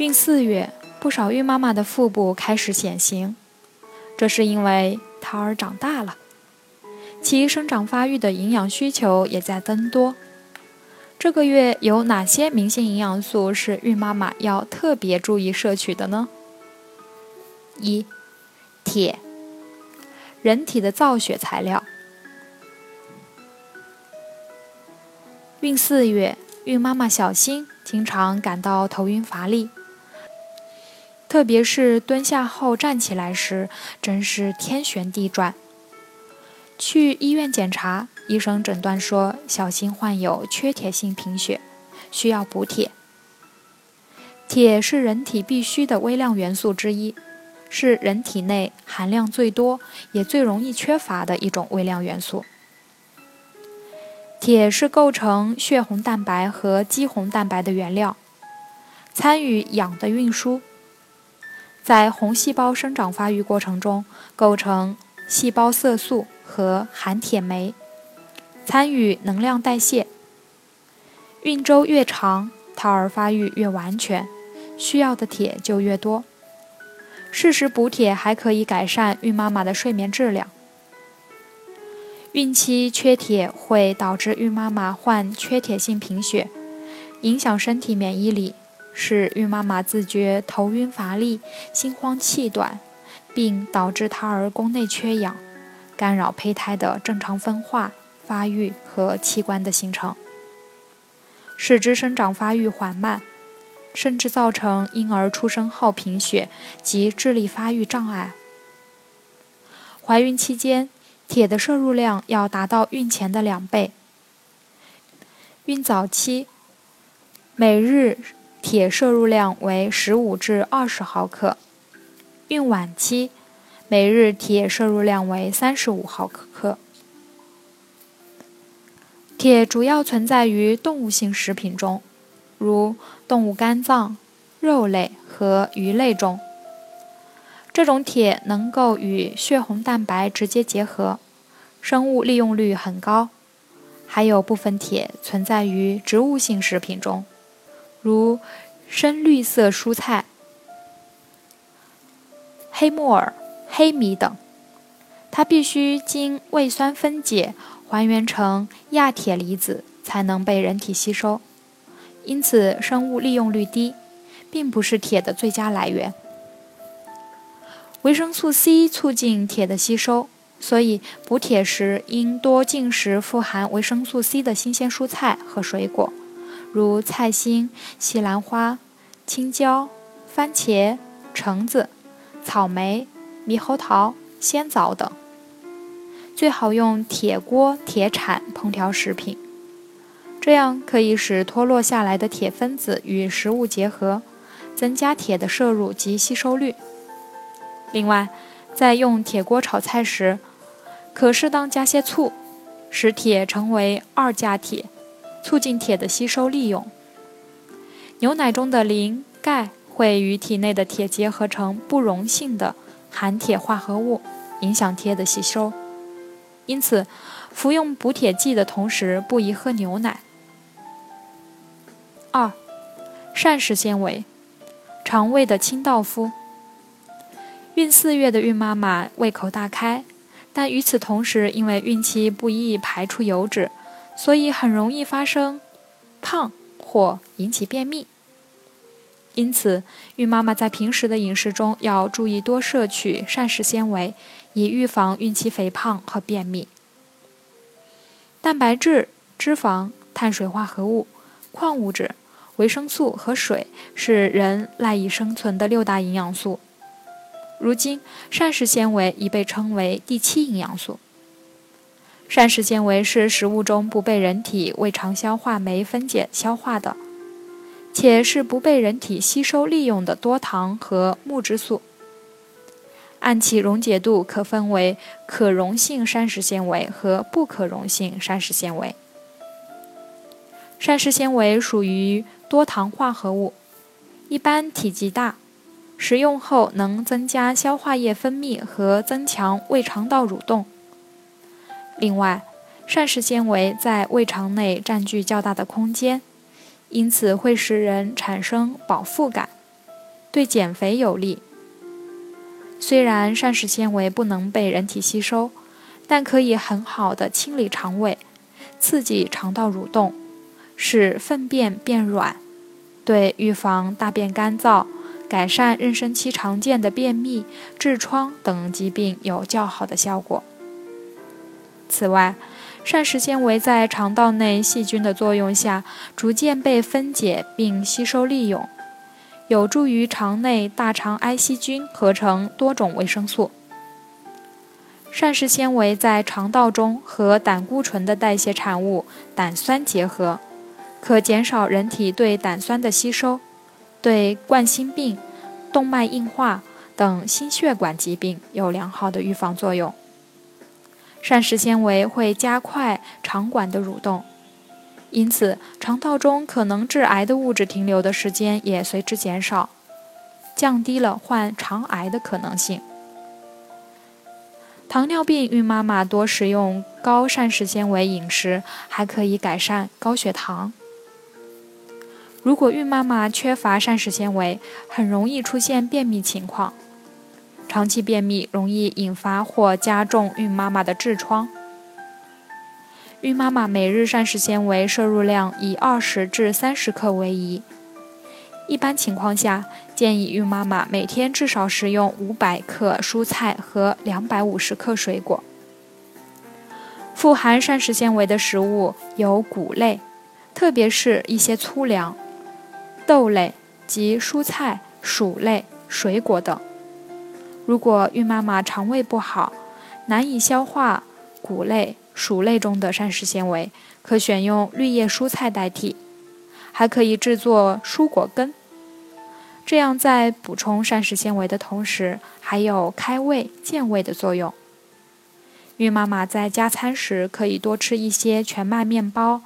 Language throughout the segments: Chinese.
孕四月，不少孕妈妈的腹部开始显形，这是因为胎儿长大了，其生长发育的营养需求也在增多。这个月有哪些明星营养素是孕妈妈要特别注意摄取的呢？一、铁，人体的造血材料。孕四月，孕妈妈小心，经常感到头晕乏力。特别是蹲下后站起来时，真是天旋地转。去医院检查，医生诊断说小新患有缺铁性贫血，需要补铁。铁是人体必需的微量元素之一，是人体内含量最多也最容易缺乏的一种微量元素。铁是构成血红蛋白和肌红蛋白的原料，参与氧的运输。在红细胞生长发育过程中，构成细胞色素和含铁酶，参与能量代谢。孕周越长，胎儿发育越完全，需要的铁就越多。适时补铁还可以改善孕妈妈的睡眠质量。孕期缺铁会导致孕妈妈患缺铁性贫血，影响身体免疫力。使孕妈妈自觉头晕乏力、心慌气短，并导致胎儿宫内缺氧，干扰胚胎的正常分化、发育和器官的形成，使之生长发育缓慢，甚至造成婴儿出生后贫血及智力发育障碍。怀孕期间，铁的摄入量要达到孕前的两倍。孕早期，每日。铁摄入量为十五至二十毫克，孕晚期每日铁摄入量为三十五毫克。铁主要存在于动物性食品中，如动物肝脏、肉类和鱼类中。这种铁能够与血红蛋白直接结合，生物利用率很高。还有部分铁存在于植物性食品中。如深绿色蔬菜、黑木耳、黑米等，它必须经胃酸分解，还原成亚铁离子，才能被人体吸收。因此，生物利用率低，并不是铁的最佳来源。维生素 C 促进铁的吸收，所以补铁时应多进食富含维生素 C 的新鲜蔬菜和水果。如菜心、西兰花、青椒、番茄、橙子、草莓、猕猴桃、鲜枣等。最好用铁锅、铁铲烹调食品，这样可以使脱落下来的铁分子与食物结合，增加铁的摄入及吸收率。另外，在用铁锅炒菜时，可适当加些醋，使铁成为二价铁。促进铁的吸收利用。牛奶中的磷、钙会与体内的铁结合成不溶性的含铁化合物，影响铁的吸收。因此，服用补铁剂的同时不宜喝牛奶。二、膳食纤维，肠胃的清道夫。孕四月的孕妈妈胃口大开，但与此同时，因为孕期不易排出油脂。所以很容易发生胖或引起便秘，因此孕妈妈在平时的饮食中要注意多摄取膳食纤维，以预防孕期肥胖和便秘。蛋白质、脂肪、碳水化合物、矿物质、维生素和水是人赖以生存的六大营养素。如今，膳食纤维已被称为第七营养素。膳食纤维是食物中不被人体胃肠消化酶分解消化的，且是不被人体吸收利用的多糖和木质素。按其溶解度，可分为可溶性膳食纤维和不可溶性膳食纤维。膳食纤维属于多糖化合物，一般体积大，食用后能增加消化液分泌和增强胃肠道蠕动。另外，膳食纤维在胃肠内占据较大的空间，因此会使人产生饱腹感，对减肥有利。虽然膳食纤维不能被人体吸收，但可以很好的清理肠胃，刺激肠道蠕动，使粪便变软，对预防大便干燥、改善妊娠期常见的便秘、痔疮等疾病有较好的效果。此外，膳食纤维在肠道内细菌的作用下，逐渐被分解并吸收利用，有助于肠内大肠癌细菌合成多种维生素。膳食纤维在肠道中和胆固醇的代谢产物胆酸结合，可减少人体对胆酸的吸收，对冠心病、动脉硬化等心血管疾病有良好的预防作用。膳食纤维会加快肠管的蠕动，因此肠道中可能致癌的物质停留的时间也随之减少，降低了患肠癌的可能性。糖尿病孕妈妈多食用高膳食纤维饮食，还可以改善高血糖。如果孕妈妈缺乏膳食纤维，很容易出现便秘情况。长期便秘容易引发或加重孕妈妈的痔疮。孕妈妈每日膳食纤维摄入量以二十至三十克为宜。一般情况下，建议孕妈妈每天至少食用五百克蔬菜和两百五十克水果。富含膳食纤维的食物有谷类，特别是一些粗粮、豆类及蔬菜、薯类、水果等。如果孕妈妈肠胃不好，难以消化谷类、薯类中的膳食纤维，可选用绿叶蔬菜代替，还可以制作蔬果羹，这样在补充膳食纤维的同时，还有开胃健胃的作用。孕妈妈在加餐时可以多吃一些全麦面包、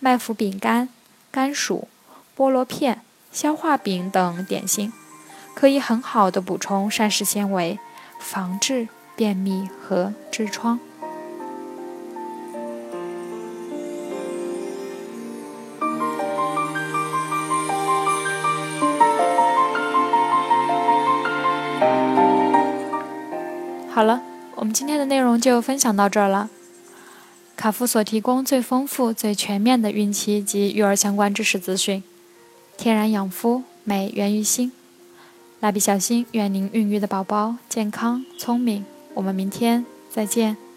麦麸饼干、甘薯、菠萝片、消化饼等点心。可以很好的补充膳食纤维，防治便秘和痔疮。好了，我们今天的内容就分享到这儿了。卡夫所提供最丰富、最全面的孕期及育儿相关知识资讯。天然养肤，美源于心。蜡笔小新，愿您孕育的宝宝健康聪明。我们明天再见。